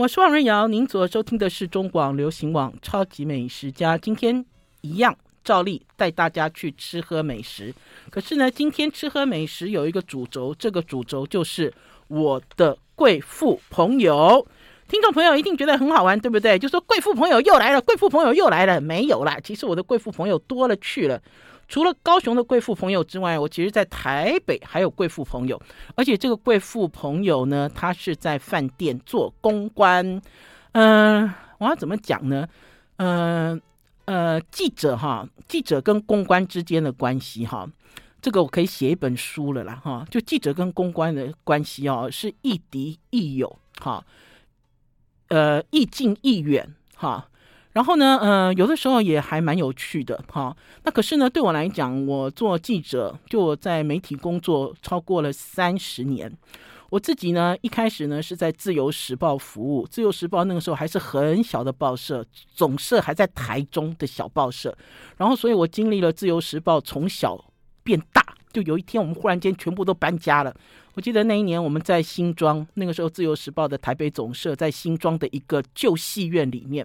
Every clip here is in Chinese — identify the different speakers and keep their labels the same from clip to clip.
Speaker 1: 我是王瑞瑶，您所收听的是中广流行网《超级美食家》。今天一样照例带大家去吃喝美食。可是呢，今天吃喝美食有一个主轴，这个主轴就是我的贵妇朋友。听众朋友一定觉得很好玩，对不对？就说贵妇朋友又来了，贵妇朋友又来了。没有啦，其实我的贵妇朋友多了去了。除了高雄的贵妇朋友之外，我其实在台北还有贵妇朋友，而且这个贵妇朋友呢，他是在饭店做公关。嗯、我要怎么讲呢？嗯呃，呃，记者哈，记者跟公关之间的关系哈，这个我可以写一本书了啦哈。就记者跟公关的关系哦，是亦敌亦友哈，呃，亦近亦远哈。然后呢，呃，有的时候也还蛮有趣的哈。那可是呢，对我来讲，我做记者，就我在媒体工作超过了三十年。我自己呢，一开始呢是在《自由时报》服务，《自由时报》那个时候还是很小的报社，总社还在台中的小报社。然后，所以我经历了《自由时报》从小变大，就有一天我们忽然间全部都搬家了。我记得那一年我们在新庄，那个时候《自由时报》的台北总社在新庄的一个旧戏院里面。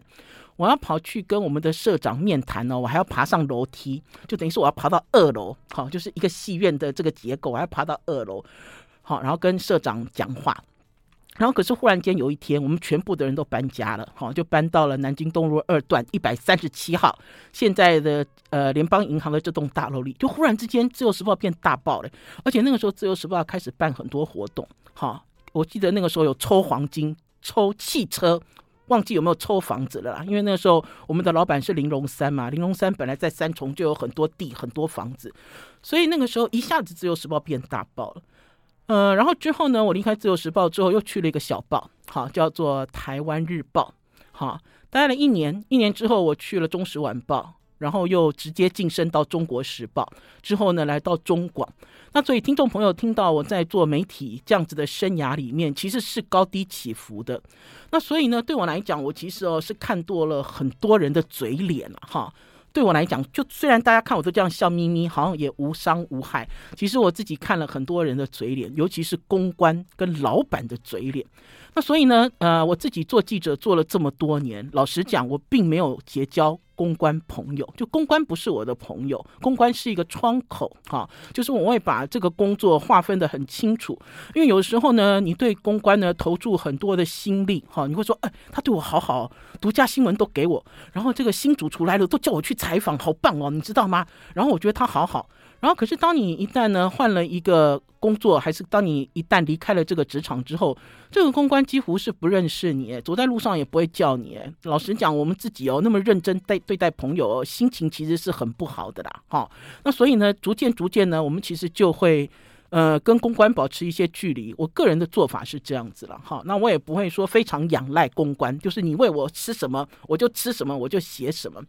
Speaker 1: 我要跑去跟我们的社长面谈哦，我还要爬上楼梯，就等于是我要爬到二楼，好，就是一个戏院的这个结构，我还要爬到二楼，好，然后跟社长讲话。然后可是忽然间有一天，我们全部的人都搬家了，好，就搬到了南京东路二段一百三十七号，现在的呃联邦银行的这栋大楼里，就忽然之间《自由时报》变大报了，而且那个时候《自由时报》开始办很多活动，好，我记得那个时候有抽黄金、抽汽车。忘记有没有抽房子了啦？因为那个时候我们的老板是林荣三嘛，林荣三本来在三重就有很多地、很多房子，所以那个时候一下子自由时报变大报了。呃，然后之后呢，我离开自由时报之后，又去了一个小报，好，叫做台湾日报，好，待了一年，一年之后我去了中时晚报。然后又直接晋升到《中国时报》，之后呢，来到中广。那所以听众朋友听到我在做媒体这样子的生涯里面，其实是高低起伏的。那所以呢，对我来讲，我其实哦是看多了很多人的嘴脸了哈。对我来讲，就虽然大家看我都这样笑眯眯，好像也无伤无害，其实我自己看了很多人的嘴脸，尤其是公关跟老板的嘴脸。那所以呢，呃，我自己做记者做了这么多年，老实讲，我并没有结交公关朋友，就公关不是我的朋友，公关是一个窗口，哈，就是我会把这个工作划分的很清楚，因为有时候呢，你对公关呢投注很多的心力，哈，你会说，哎，他对我好好，独家新闻都给我，然后这个新主厨来了都叫我去采访，好棒哦，你知道吗？然后我觉得他好好。然后，可是当你一旦呢换了一个工作，还是当你一旦离开了这个职场之后，这个公关几乎是不认识你，走在路上也不会叫你。老实讲，我们自己哦那么认真对对待朋友，心情其实是很不好的啦。哈，那所以呢，逐渐逐渐呢，我们其实就会。呃，跟公关保持一些距离，我个人的做法是这样子了哈。那我也不会说非常仰赖公关，就是你喂我吃什么，我就吃什么，我就写什么。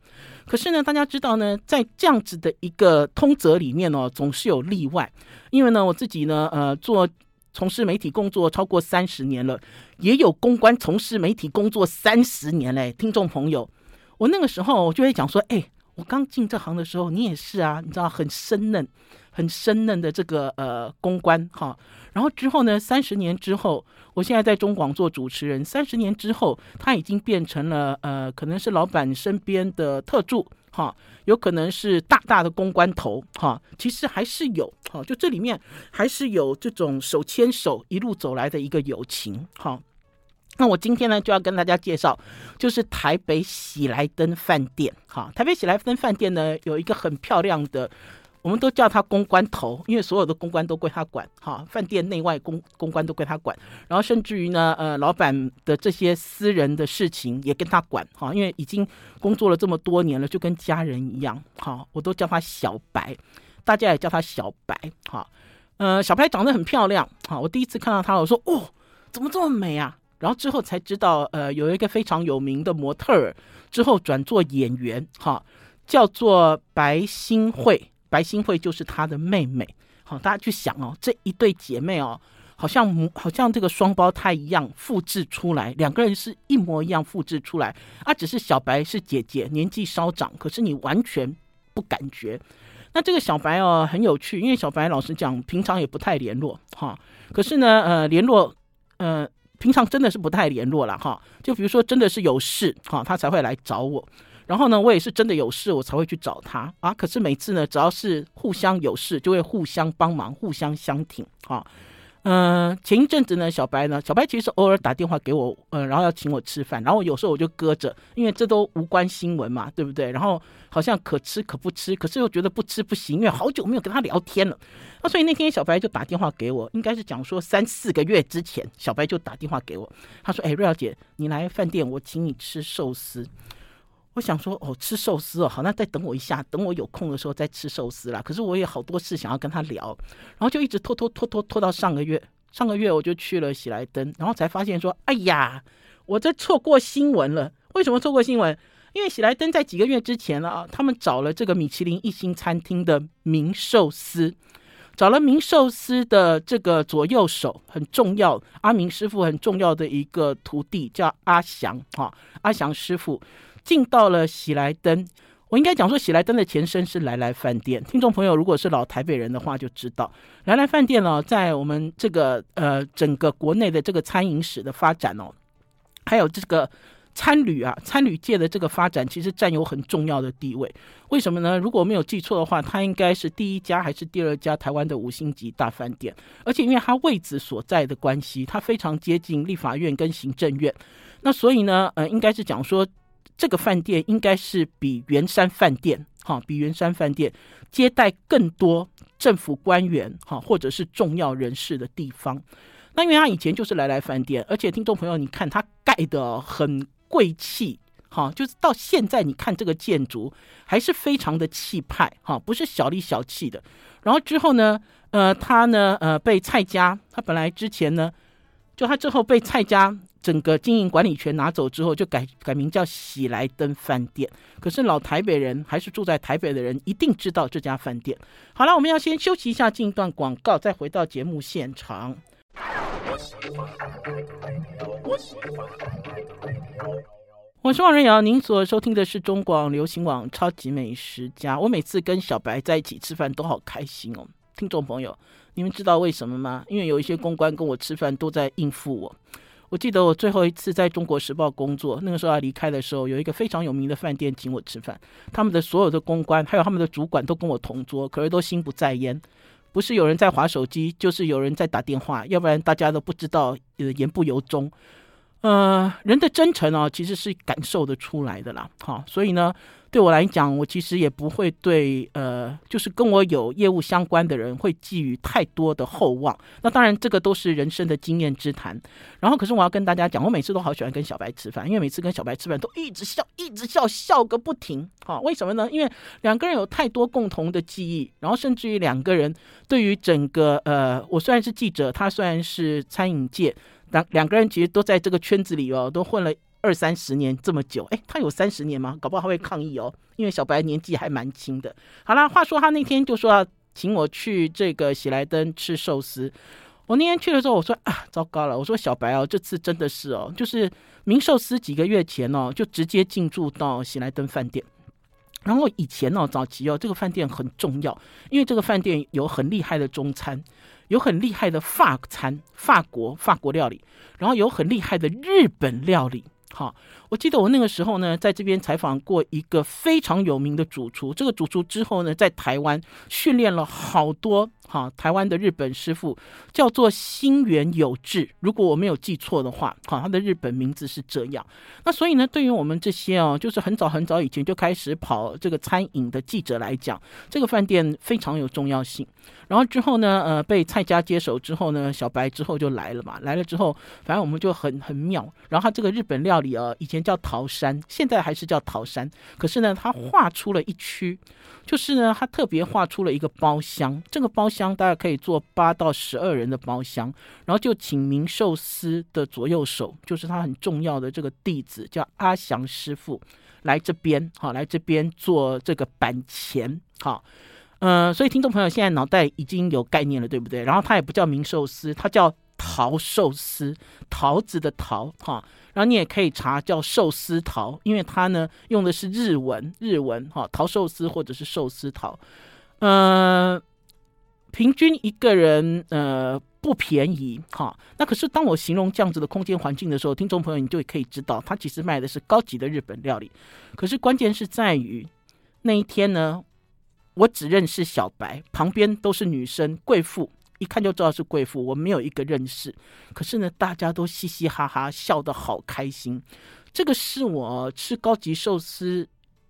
Speaker 1: 可是呢，大家知道呢，在这样子的一个通则里面呢，总是有例外。因为呢，我自己呢，呃，做从事媒体工作超过三十年了，也有公关从事媒体工作三十年嘞。听众朋友，我那个时候就会讲说，哎，我刚进这行的时候，你也是啊，你知道很生嫩。很生嫩的这个呃公关哈，然后之后呢，三十年之后，我现在在中广做主持人，三十年之后，他已经变成了呃，可能是老板身边的特助哈，有可能是大大的公关头哈，其实还是有哈，就这里面还是有这种手牵手一路走来的一个友情哈。那我今天呢就要跟大家介绍，就是台北喜来登饭店哈，台北喜来登饭店呢有一个很漂亮的。我们都叫他公关头，因为所有的公关都归他管，哈，饭店内外公公关都归他管，然后甚至于呢，呃，老板的这些私人的事情也跟他管，哈，因为已经工作了这么多年了，就跟家人一样，哈，我都叫他小白，大家也叫他小白，哈，呃，小白长得很漂亮，哈，我第一次看到他，我说，哦，怎么这么美啊？然后之后才知道，呃，有一个非常有名的模特儿，之后转做演员，哈，叫做白新慧。白新慧就是她的妹妹，好，大家去想哦，这一对姐妹哦，好像好像这个双胞胎一样复制出来，两个人是一模一样复制出来，啊，只是小白是姐姐，年纪稍长，可是你完全不感觉。那这个小白哦很有趣，因为小白老实讲，平常也不太联络哈，可是呢，呃，联络，呃。平常真的是不太联络了哈。就比如说真的是有事哈，他才会来找我。然后呢，我也是真的有事，我才会去找他啊。可是每次呢，只要是互相有事，就会互相帮忙，互相相挺啊。嗯、前一阵子呢，小白呢，小白其实偶尔打电话给我，呃，然后要请我吃饭，然后有时候我就搁着，因为这都无关新闻嘛，对不对？然后好像可吃可不吃，可是又觉得不吃不行，因为好久没有跟他聊天了。那所以那天小白就打电话给我，应该是讲说三四个月之前，小白就打电话给我，他说：“哎，瑞肴姐，你来饭店，我请你吃寿司。”我想说哦，吃寿司哦，好，那再等我一下，等我有空的时候再吃寿司啦。可是我也好多事想要跟他聊，然后就一直拖拖拖拖拖到上个月。上个月我就去了喜来登，然后才发现说，哎呀，我这错过新闻了。为什么错过新闻？因为喜来登在几个月之前啊，他们找了这个米其林一星餐厅的名寿司，找了名寿司的这个左右手，很重要，阿明师傅很重要的一个徒弟叫阿祥哈，阿祥师傅。进到了喜来登，我应该讲说喜来登的前身是来来饭店。听众朋友，如果是老台北人的话，就知道来来饭店呢，在我们这个呃整个国内的这个餐饮史的发展哦，还有这个餐旅啊，餐旅界的这个发展，其实占有很重要的地位。为什么呢？如果没有记错的话，它应该是第一家还是第二家台湾的五星级大饭店？而且因为它位置所在的关系，它非常接近立法院跟行政院，那所以呢，呃，应该是讲说。这个饭店应该是比圆山饭店，哈，比圆山饭店接待更多政府官员，哈，或者是重要人士的地方。那因为他以前就是来来饭店，而且听众朋友，你看他盖得很贵气，哈，就是到现在你看这个建筑还是非常的气派，哈，不是小里小气的。然后之后呢，呃，他呢，呃，被蔡家，他本来之前呢，就他之后被蔡家。整个经营管理权拿走之后，就改改名叫喜来登饭店。可是老台北人还是住在台北的人，一定知道这家饭店。好了，我们要先休息一下，进一段广告，再回到节目现场。我是王瑞瑶，您所收听的是中广流行网《超级美食家》。我每次跟小白在一起吃饭都好开心哦，听众朋友，你们知道为什么吗？因为有一些公关跟我吃饭都在应付我。我记得我最后一次在中国时报工作，那个时候要离开的时候，有一个非常有名的饭店请我吃饭，他们的所有的公关还有他们的主管都跟我同桌，可是都心不在焉，不是有人在划手机，就是有人在打电话，要不然大家都不知道呃言不由衷。呃，人的真诚啊，其实是感受得出来的啦。好，所以呢。对我来讲，我其实也不会对呃，就是跟我有业务相关的人会寄予太多的厚望。那当然，这个都是人生的经验之谈。然后，可是我要跟大家讲，我每次都好喜欢跟小白吃饭，因为每次跟小白吃饭都一直笑，一直笑，笑个不停。好，为什么呢？因为两个人有太多共同的记忆，然后甚至于两个人对于整个呃，我虽然是记者，他虽然是餐饮界，两两个人其实都在这个圈子里哦，都混了。二三十年这么久，哎，他有三十年吗？搞不好他会抗议哦，因为小白年纪还蛮轻的。好啦，话说他那天就说要请我去这个喜来登吃寿司。我那天去的时候，我说啊，糟糕了，我说小白哦，这次真的是哦，就是名寿司几个月前哦，就直接进驻到喜来登饭店。然后以前哦，早期哦，这个饭店很重要，因为这个饭店有很厉害的中餐，有很厉害的法餐，法国法国料理，然后有很厉害的日本料理。好，我记得我那个时候呢，在这边采访过一个非常有名的主厨。这个主厨之后呢，在台湾训练了好多哈台湾的日本师傅，叫做新垣有志。如果我没有记错的话，哈，他的日本名字是这样。那所以呢，对于我们这些哦，就是很早很早以前就开始跑这个餐饮的记者来讲，这个饭店非常有重要性。然后之后呢，呃，被蔡家接手之后呢，小白之后就来了嘛。来了之后，反正我们就很很妙。然后他这个日本料理啊，以前叫桃山，现在还是叫桃山。可是呢，他画出了一区，就是呢，他特别画出了一个包厢。这个包厢大概可以坐八到十二人的包厢。然后就请名寿司的左右手，就是他很重要的这个弟子，叫阿祥师傅，来这边，好，来这边做这个板前，好。嗯、所以听众朋友现在脑袋已经有概念了，对不对？然后他也不叫名寿司，他叫桃寿司，桃子的桃哈。然后你也可以查叫寿司桃，因为它呢用的是日文，日文哈，桃寿司或者是寿司桃。嗯、呃，平均一个人呃。不便宜哈。那可是当我形容这样子的空间环境的时候，听众朋友你就可以知道，它其实卖的是高级的日本料理。可是关键是在于那一天呢，我只认识小白，旁边都是女生贵妇，一看就知道是贵妇，我没有一个认识。可是呢，大家都嘻嘻哈哈，笑得好开心。这个是我吃高级寿司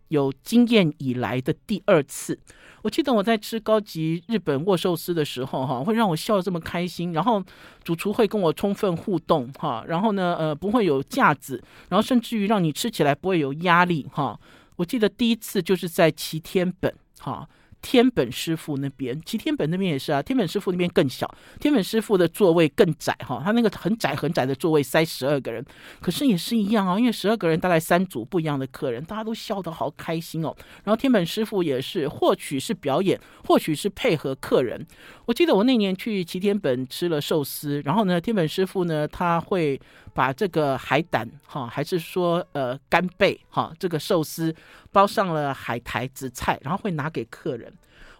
Speaker 1: 有经验以来的第二次。我记得我在吃高级日本握寿司的时候，哈，会让我笑得这么开心。然后主厨会跟我充分互动，哈，然后呢，呃，不会有架子，然后甚至于让你吃起来不会有压力，哈。我记得第一次就是在齐天本，哈。天本师傅那边，其实天本那边也是啊。天本师傅那边更小，天本师傅的座位更窄哈，他那个很窄很窄的座位塞十二个人，可是也是一样啊，因为十二个人大概三组不一样的客人，大家都笑得好开心哦。然后天本师傅也是，或许是表演，或许是配合客人。我记得我那年去齐天本吃了寿司，然后呢，天本师傅呢他会把这个海胆哈，还是说呃干贝哈，这个寿司包上了海苔紫菜，然后会拿给客人。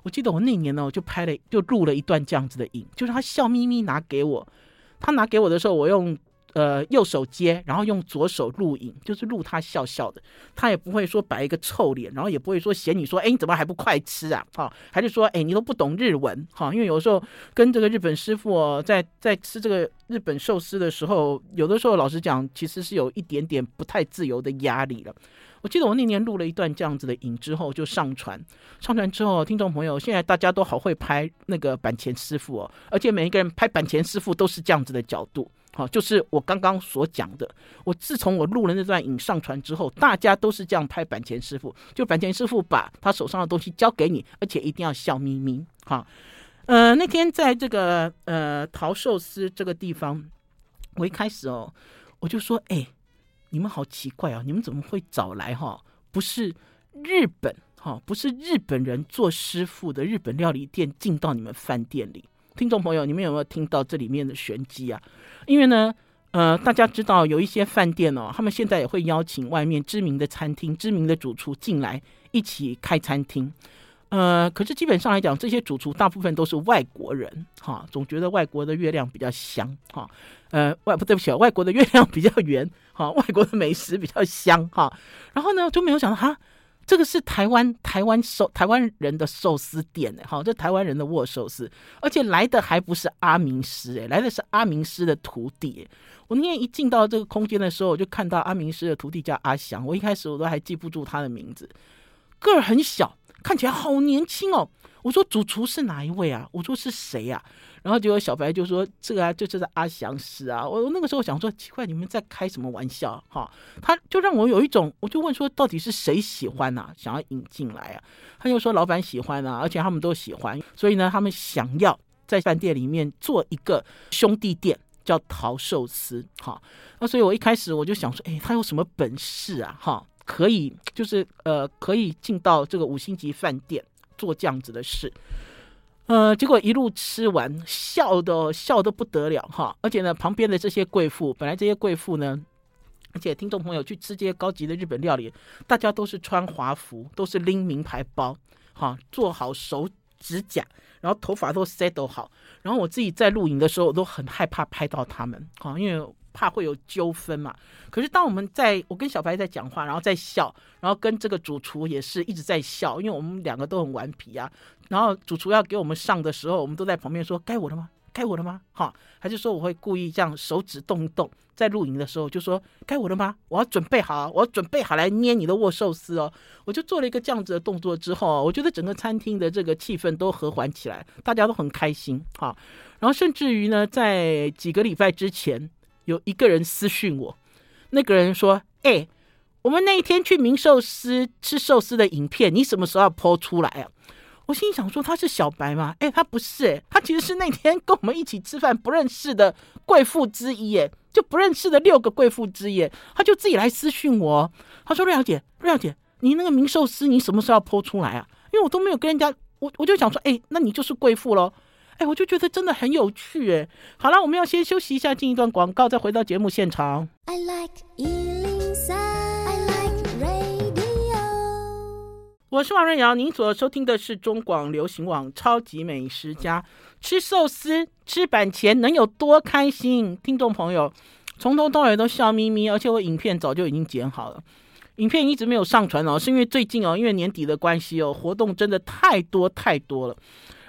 Speaker 1: 我记得我那年呢，我就拍了，就录了一段这样子的影，就是他笑眯眯拿给我，他拿给我的时候，我用呃右手接，然后用左手录影，就是录他笑笑的，他也不会说摆一个臭脸，然后也不会说嫌你说，哎，你怎么还不快吃啊？哈，还是说，哎，你都不懂日文？哈，因为有时候跟这个日本师傅在在吃这个日本寿司的时候，有的时候老实讲，其实是有一点点不太自由的压力了。我记得我那年录了一段这样子的影之后就上传，上传之后，听众朋友，现在大家都好会拍那个板前师傅哦，而且每一个人拍板前师傅都是这样子的角度，好，就是我刚刚所讲的。我自从我录了那段影上传之后，大家都是这样拍板前师傅，就板前师傅把他手上的东西交给你，而且一定要笑眯眯。好，呃，那天在这个呃桃寿司这个地方，我一开始哦，我就说，哎。你们好奇怪啊！你们怎么会找来哈？不是日本哈，不是日本人做师傅的日本料理店进到你们饭店里？听众朋友，你们有没有听到这里面的玄机啊？因为呢，呃，大家知道有一些饭店哦，他们现在也会邀请外面知名的餐厅、知名的主厨进来一起开餐厅。呃，可是基本上来讲，这些主厨大部分都是外国人，哈，总觉得外国的月亮比较香，哈，呃，外不对不起，外国的月亮比较圆，哈，外国的美食比较香，哈，然后呢，就没有想到哈，这个是台湾台湾寿台湾人的寿司店呢，哈，这台湾人的握寿司，而且来的还不是阿明师，哎，来的是阿明师的徒弟。我那天一进到这个空间的时候，我就看到阿明师的徒弟叫阿翔，我一开始我都还记不住他的名字，个儿很小。看起来好年轻哦！我说主厨是哪一位啊？我说是谁呀、啊？然后结果小白就说这个啊，就这是阿祥师啊。我那个时候想说奇怪，你们在开什么玩笑？哈，他就让我有一种，我就问说到底是谁喜欢啊？想要引进来啊？他就说老板喜欢啊，而且他们都喜欢，所以呢，他们想要在饭店里面做一个兄弟店，叫陶寿司。哈，那所以我一开始我就想说，哎，他有什么本事啊？哈。可以，就是呃，可以进到这个五星级饭店做这样子的事，呃，结果一路吃完，笑的笑的不得了哈！而且呢，旁边的这些贵妇，本来这些贵妇呢，而且听众朋友去吃这些高级的日本料理，大家都是穿华服，都是拎名牌包，哈，做好手指甲，然后头发都 set 好，然后我自己在录影的时候，我都很害怕拍到他们，哈，因为。怕会有纠纷嘛？可是当我们在我跟小白在讲话，然后在笑，然后跟这个主厨也是一直在笑，因为我们两个都很顽皮啊。然后主厨要给我们上的时候，我们都在旁边说：“该我了吗？该我了吗？”哈，还是说我会故意这样手指动一动，在露营的时候就说：“该我了吗？我要准备好，我要准备好来捏你的握寿司哦。”我就做了一个这样子的动作之后，我觉得整个餐厅的这个气氛都和缓起来，大家都很开心哈。然后甚至于呢，在几个礼拜之前。有一个人私讯我，那个人说：“哎、我们那一天去明寿司吃寿司的影片，你什么时候要 po 出来啊？”我心想说：“他是小白吗？”哎、他不是、欸，哎，他其实是那天跟我们一起吃饭不认识的贵妇之一，哎，就不认识的六个贵妇之一，他就自己来私讯我，他说：“瑞小姐，瑞小姐，你那个明寿司你什么时候要 po 出来啊？因为我都没有跟人家，我我就想说，哎、那你就是贵妇喽。”哎，我就觉得真的很有趣哎。好了，我们要先休息一下，进一段广告，再回到节目现场。I like 103, I like radio。我是王瑞瑶，您所收听的是中广流行网《超级美食家》。吃寿司吃板前能有多开心？听众朋友从头到尾都笑眯眯，而且我影片早就已经剪好了，影片一直没有上传哦，是因为最近哦，因为年底的关系哦，活动真的太多太多了，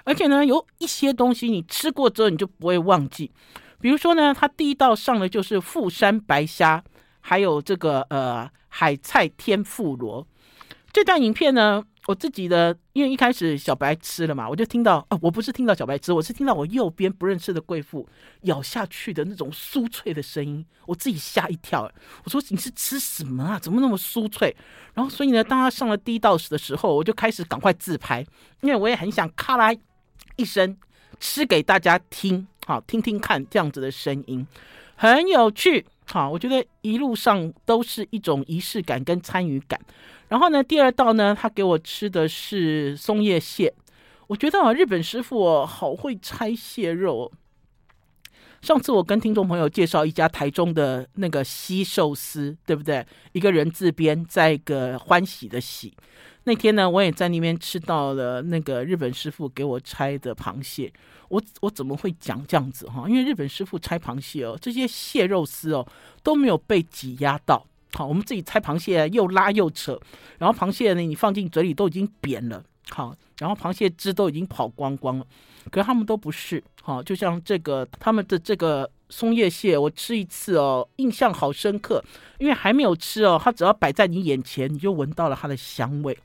Speaker 1: 而且呢，有一些东西你吃过之后你就不会忘记，比如说呢，它第一道上的就是富山白虾，还有这个呃海菜天妇罗。这段影片呢，我自己的，因为一开始小白吃了嘛，我就听到啊，我不是听到小白吃，我是听到我右边不认识的贵妇咬下去的那种酥脆的声音，我自己吓一跳。我说你是吃什么啊？怎么那么酥脆？然后所以呢，当他上了第一道时的时候，我就开始赶快自拍，因为我也很想咔啦一声吃给大家听，好听听看这样子的声音，很有趣。好，我觉得一路上都是一种仪式感跟参与感。然后呢，第二道呢，他给我吃的是松叶蟹。我觉得啊，日本师傅哦，好会拆蟹肉。哦上次我跟听众朋友介绍一家台中的那个西寿司，对不对？一个人字边，在一个欢喜的喜。那天呢，我也在那边吃到了那个日本师傅给我拆的螃蟹。我我怎么会讲这样子哈？因为日本师傅拆螃蟹哦，这些蟹肉丝哦都没有被挤压到。好，我们自己拆螃蟹又拉又扯，然后螃蟹呢，你放进嘴里都已经扁了，好，然后螃蟹汁都已经跑光光了，可是他们都不是，好，就像这个他们的这个松叶蟹，我吃一次哦，印象好深刻，因为还没有吃哦，它只要摆在你眼前，你就闻到了它的香味，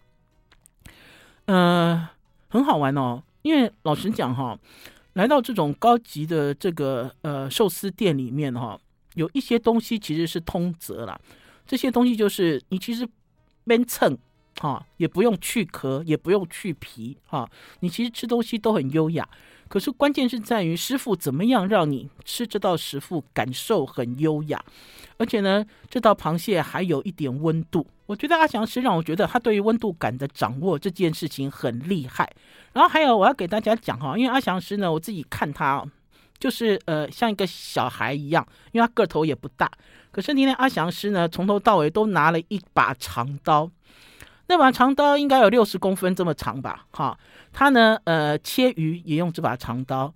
Speaker 1: 嗯、很好玩哦，因为老实讲哈，来到这种高级的这个呃寿司店里面哈，有一些东西其实是通则啦。这些东西就是你其实边蹭哈，也不用去壳，也不用去皮哈，你其实吃东西都很优雅。可是关键是在于师傅怎么样让你吃这道食物感受很优雅，而且呢，这道螃蟹还有一点温度。我觉得阿翔师让我觉得他对于温度感的掌握这件事情很厉害。然后还有我要给大家讲哈，因为阿翔师呢，我自己看他就是呃像一个小孩一样，因为他个头也不大。可是今天阿翔师呢，从头到尾都拿了一把长刀，那把长刀应该有六十公分这么长吧？哈，他呢，呃，切鱼也用这把长刀，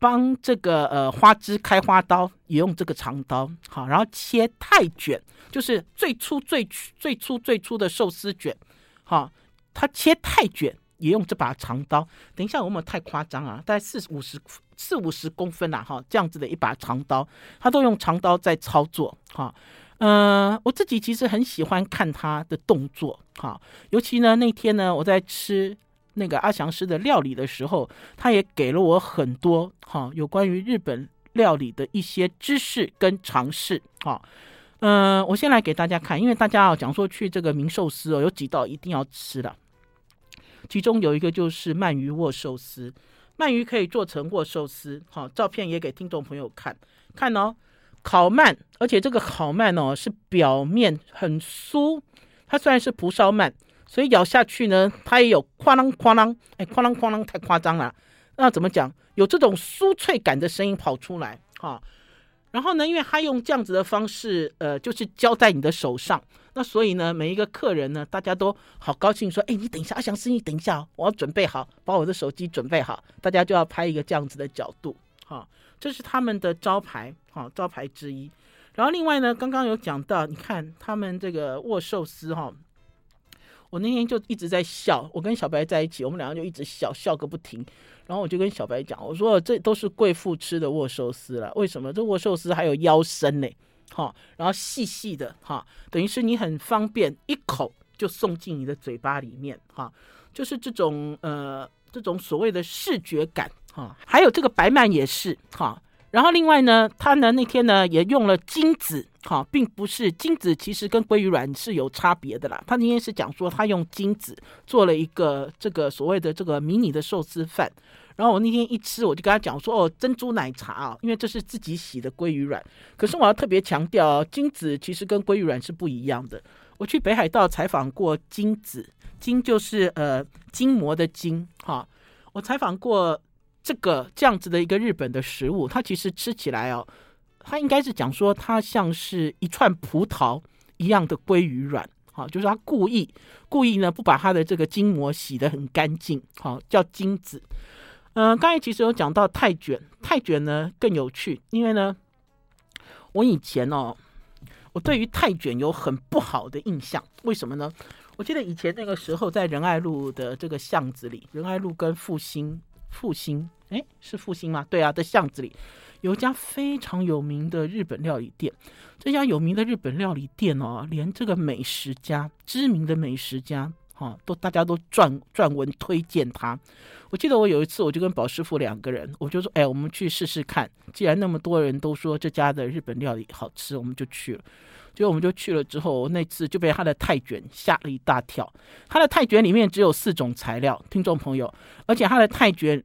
Speaker 1: 帮这个呃花枝开花刀也用这个长刀，好，然后切泰卷，就是最粗最最粗最粗的寿司卷，好，他切泰卷也用这把长刀。等一下，我们太夸张啊，大概四五十。四五十公分呐，哈，这样子的一把长刀，他都用长刀在操作，哈，嗯，我自己其实很喜欢看他的动作，哈，尤其呢那天呢我在吃那个阿翔师的料理的时候，他也给了我很多哈有关于日本料理的一些知识跟常识，哈，嗯，我先来给大家看，因为大家要讲说去这个名寿司哦，有几道一定要吃的，其中有一个就是鳗鱼握寿司。鳗鱼可以做成握寿司，好，照片也给听众朋友看看哦。烤鳗，而且这个烤鳗哦是表面很酥，它虽然是蒲烧鳗，所以咬下去呢，它也有哐啷哐啷，哎，哐啷哐啷太夸张了。那怎么讲？有这种酥脆感的声音跑出来，哈。然后呢，因为他用这样子的方式，呃，就是交在你的手上，那所以呢，每一个客人呢，大家都好高兴，说，哎，你等一下，阿翔师，你等一下，我要准备好，把我的手机准备好，大家就要拍一个这样子的角度，哈，这是他们的招牌，哈，招牌之一。然后另外呢，刚刚有讲到，你看他们这个握寿司，哈。我那天就一直在笑，我跟小白在一起，我们两个就一直笑笑个不停。然后我就跟小白讲，我说这都是贵妇吃的握寿司了，为什么？这握寿司还有腰身呢，哈，然后细细的，哈，等于是你很方便一口就送进你的嘴巴里面，哈，就是这种呃这种所谓的视觉感，啊，还有这个白鳗也是，哈。然后另外呢，他呢那天呢也用了金子，哈、并不是金子，其实跟鲑鱼卵是有差别的啦。他那天是讲说他用金子做了一个这个所谓的这个迷你的寿司饭。然后我那天一吃，我就跟他讲说，哦，珍珠奶茶啊，因为这是自己洗的鲑鱼卵。可是我要特别强调，金子其实跟鲑鱼卵是不一样的。我去北海道采访过金子，金就是呃筋膜的筋，哈、我采访过。这个这样子的一个日本的食物，它其实吃起来哦，它应该是讲说它像是一串葡萄一样的鲑鱼卵，好，就是他故意故意呢不把他的这个筋膜洗得很干净，好，叫筋子。嗯、刚才其实有讲到泰卷，泰卷呢更有趣，因为呢，我以前哦，我对于泰卷有很不好的印象，为什么呢？我记得以前那个时候在仁爱路的这个巷子里，仁爱路跟复兴复兴，哎，是复兴吗？对啊，的巷子里有一家非常有名的日本料理店，这家有名的日本料理店哦，连这个美食家，知名的美食家。哈、哦，都大家都撰撰文推荐他。我记得我有一次，我就跟宝师傅两个人，我就说：“哎，我们去试试看。既然那么多人都说这家的日本料理好吃，我们就去了。结果我们就去了之后，那次就被他的泰卷吓了一大跳。他的泰卷里面只有四种材料，听众朋友，而且他的泰卷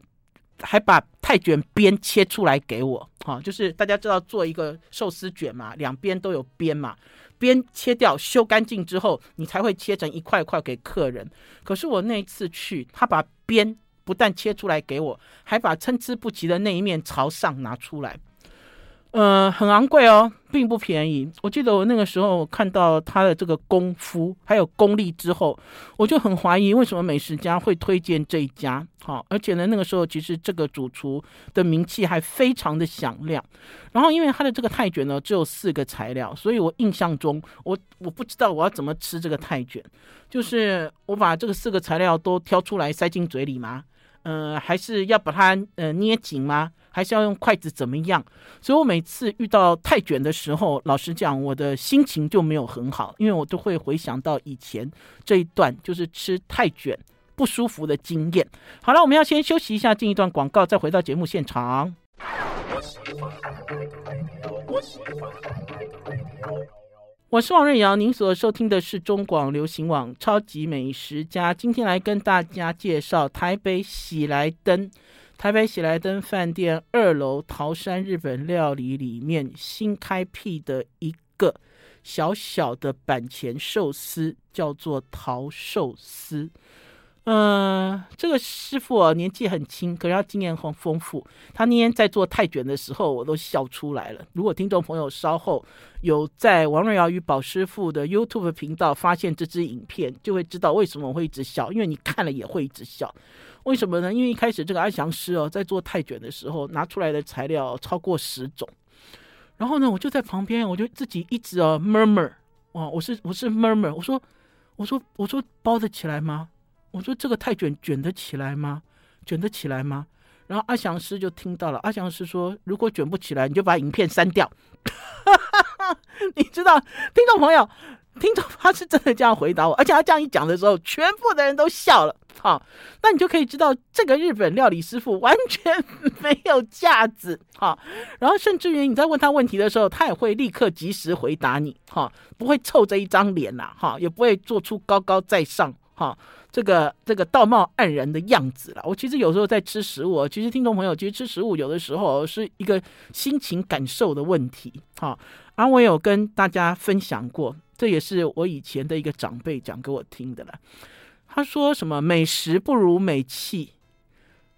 Speaker 1: 还把泰卷边切出来给我。哈、就是大家知道做一个寿司卷嘛，两边都有边嘛。”边切掉，修干净之后，你才会切成一块块给客人。可是我那一次去，他把边不但切出来给我，还把参差不齐的那一面朝上拿出来。呃，很昂贵哦，并不便宜。我记得我那个时候看到他的这个功夫还有功力之后，我就很怀疑为什么美食家会推荐这一家。好，而且呢，那个时候其实这个主厨的名气还非常的响亮。然后因为他的这个泰卷呢只有四个材料，所以我印象中我我不知道我要怎么吃这个泰卷，就是我把这个四个材料都挑出来塞进嘴里吗？呃，还是要把它呃捏紧吗？还是要用筷子怎么样？所以我每次遇到泰卷的时候，老实讲，我的心情就没有很好，因为我都会回想到以前这一段就是吃泰卷不舒服的经验。好了，我们要先休息一下，进一段广告，再回到节目现场。我是王瑞瑶，您所收听的是中广流行网《超级美食家》，今天来跟大家介绍台北喜来登。台北喜来登饭店二楼桃山日本料理里面新开辟的一个小小的板前寿司，叫做桃寿司。嗯、这个师傅啊，年纪很轻，可是他经验很丰富。他那天在做泰卷的时候，我都笑出来了。如果听众朋友稍后有在王瑞瑶与宝师傅的 YouTube 频道发现这支影片，就会知道为什么我会一直笑，因为你看了也会一直笑。为什么呢？因为一开始这个阿祥师哦，在做泰卷的时候拿出来的材料超过十种，然后呢，我就在旁边，我就自己一直哦 murmur，哇，我是我是 murmur，我说我说我说包得起来吗？我说这个太卷卷得起来吗？卷得起来吗？然后阿翔师就听到了。阿翔师说：“如果卷不起来，你就把影片删掉。”你知道，听众朋友，听众他是真的这样回答我，而且他这样一讲的时候，全部的人都笑了。好，那你就可以知道这个日本料理师傅完全 没有架子。好，然后甚至于你在问他问题的时候，他也会立刻及时回答你。哈，不会臭着一张脸呐。哈，也不会做出高高在上。哈。这个这个道貌岸然的样子了。我其实有时候在吃食物，其实听众朋友，其实吃食物有的时候是一个心情感受的问题。好，而我有跟大家分享过，这也是我以前的一个长辈讲给我听的了。他说什么美食不如美气，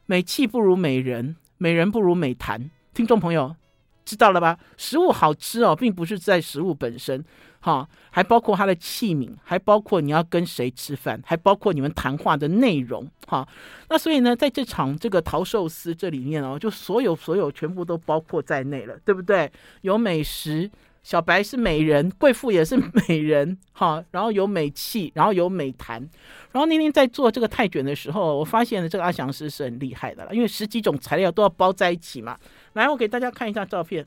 Speaker 1: 美气不如美人，美人不如美谈。听众朋友知道了吧？食物好吃哦，并不是在食物本身。哈，还包括它的器皿，还包括你要跟谁吃饭，还包括你们谈话的内容。哈，那所以呢，在这场这个桃寿司这里面哦，就所有所有全部都包括在内了，对不对？有美食，小白是美人，贵妇也是美人，哈，然后有美器，然后有美谈。然后那天在做这个泰卷的时候，我发现了这个阿翔师是很厉害的了，因为十几种材料都要包在一起嘛。来，我给大家看一下照片。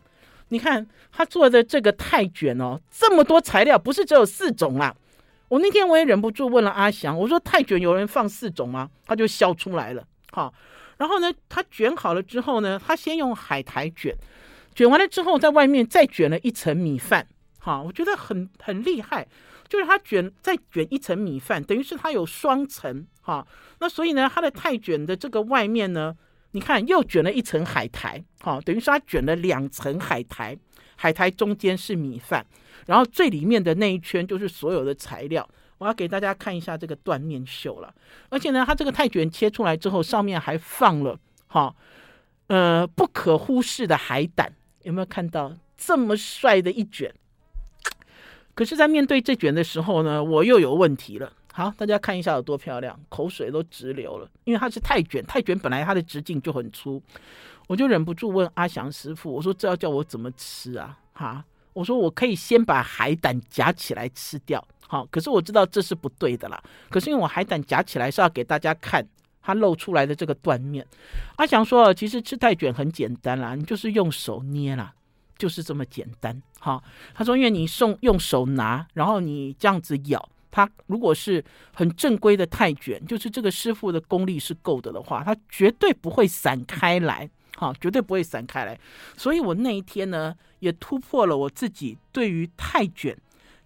Speaker 1: 你看他做的这个泰卷哦，这么多材料，不是只有四种啦！我那天我也忍不住问了阿翔，我说泰卷有人放四种吗？他就笑出来了。好，然后呢，他卷好了之后呢，他先用海苔卷，卷完了之后，在外面再卷了一层米饭。好，我觉得很很厉害，就是他卷再卷一层米饭，等于是他有双层。好，那所以呢，他的泰卷的这个外面呢。你看，又卷了一层海苔，好，等于说它卷了两层海苔，海苔中间是米饭，然后最里面的那一圈就是所有的材料。我要给大家看一下这个断面秀了，而且呢，它这个泰卷切出来之后，上面还放了，哈，呃，不可忽视的海胆，有没有看到这么帅的一卷？可是，在面对这卷的时候呢，我又有问题了。好，大家看一下有多漂亮，口水都直流了，因为它是泰卷，泰卷本来它的直径就很粗，我就忍不住问阿翔师傅，我说这要叫我怎么吃啊？哈，我说我可以先把海胆夹起来吃掉，好，可是我知道这是不对的啦。可是因为我海胆夹起来是要给大家看它露出来的这个断面。阿翔说，其实吃泰卷很简单啦，你就是用手捏啦。就是这么简单，哈。他说，因为你送用手拿，然后你这样子咬，他如果是很正规的泰卷，就是这个师傅的功力是够的的话，他绝对不会散开来，哈，绝对不会散开来。所以我那一天呢，也突破了我自己对于泰卷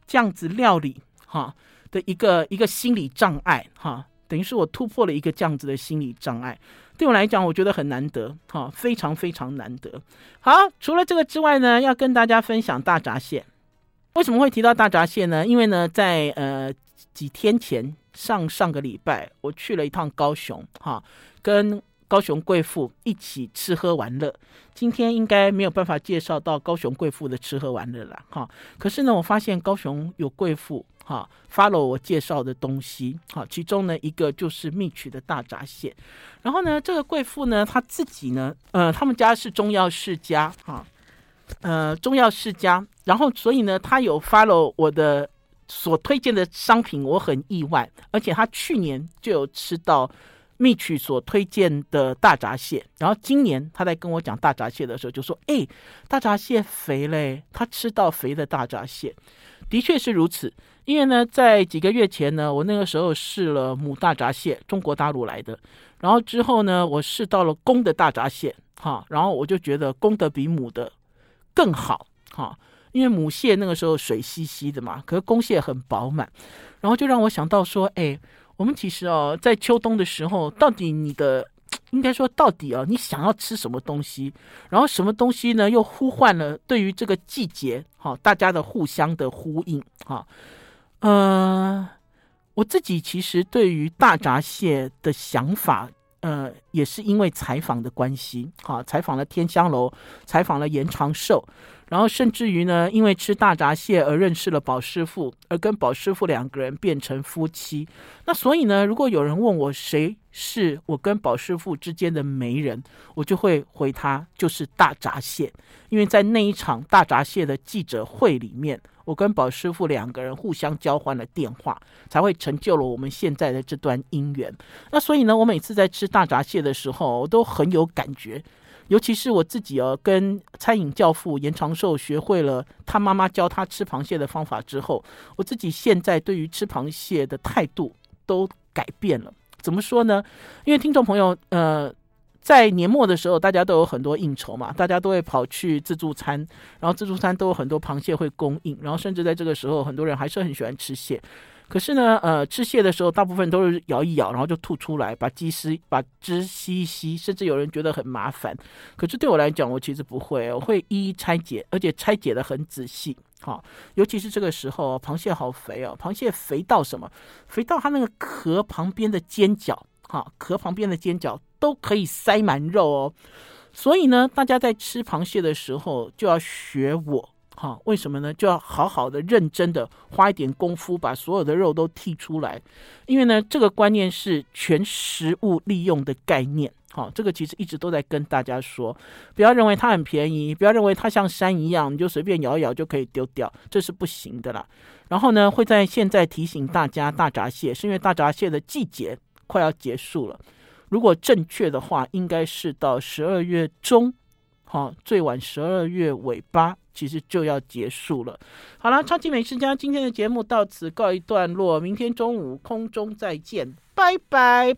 Speaker 1: 这样子料理，哈的一个一个心理障碍，哈，等于是我突破了一个这样子的心理障碍。对我来讲，我觉得很难得，哈，非常非常难得。好，除了这个之外呢，要跟大家分享大闸蟹。为什么会提到大闸蟹呢？因为呢，在呃几天前，上上个礼拜，我去了一趟高雄，哈，跟高雄贵妇一起吃喝玩乐。今天应该没有办法介绍到高雄贵妇的吃喝玩乐了，哈。可是呢，我发现高雄有贵妇。哈，follow 我介绍的东西，哈，其中呢一个就是蜜取的大闸蟹，然后呢，这个贵妇呢，她自己呢，呃，他们家是中药世家，哈，呃，中药世家，然后所以呢，他有 follow 我的所推荐的商品，我很意外，而且他去年就有吃到蜜取所推荐的大闸蟹，然后今年他在跟我讲大闸蟹的时候，就说，哎，大闸蟹肥嘞，他吃到肥的大闸蟹。的确是如此，因为呢，在几个月前呢，我那个时候试了母大闸蟹，中国大陆来的，然后之后呢，我试到了公的大闸蟹，哈，然后我就觉得公的比母的更好，哈，因为母蟹那个时候水稀稀的嘛，可是公蟹很饱满，然后就让我想到说，哎，我们其实哦，在秋冬的时候，到底你的。应该说，到底啊，你想要吃什么东西？然后什么东西呢？又呼唤了对于这个季节，哈，大家的互相的呼应，哈，呃，我自己其实对于大闸蟹的想法。呃，也是因为采访的关系，哈，采访了天香楼，采访了严长寿，然后甚至于呢，因为吃大闸蟹而认识了宝师傅，而跟宝师傅两个人变成夫妻。那所以呢，如果有人问我谁是我跟宝师傅之间的媒人，我就会回他就是大闸蟹，因为在那一场大闸蟹的记者会里面。我跟宝师傅两个人互相交换了电话，才会成就了我们现在的这段姻缘。那所以呢，我每次在吃大闸蟹的时候，我都很有感觉。尤其是我自己哦，跟餐饮教父严长寿学会了他妈妈教他吃螃蟹的方法之后，我自己现在对于吃螃蟹的态度都改变了。怎么说呢？因为听众朋友，呃。在年末的时候，大家都有很多应酬嘛，大家都会跑去自助餐，然后自助餐都有很多螃蟹会供应，然后甚至在这个时候，很多人还是很喜欢吃蟹。可是呢，呃，吃蟹的时候，大部分都是咬一咬，然后就吐出来，把鸡丝把汁吸一吸，甚至有人觉得很麻烦。可是对我来讲，我其实不会，我会一一拆解，而且拆解得很仔细。好，尤其是这个时候，螃蟹好肥哦，螃蟹肥到什么？肥到它那个壳旁边的尖角。好，壳旁边的尖角都可以塞满肉哦，所以呢，大家在吃螃蟹的时候就要学我，哈，为什么呢？就要好好的、认真的花一点功夫，把所有的肉都剔出来，因为呢，这个观念是全食物利用的概念，好，这个其实一直都在跟大家说，不要认为它很便宜，不要认为它像山一样，你就随便咬一咬就可以丢掉，这是不行的啦。然后呢，会在现在提醒大家，大闸蟹是因为大闸蟹的季节。快要结束了，如果正确的话，应该是到十二月中，好，最晚十二月尾巴，其实就要结束了。好了，超级美食家今天的节目到此告一段落，明天中午空中再见，拜拜。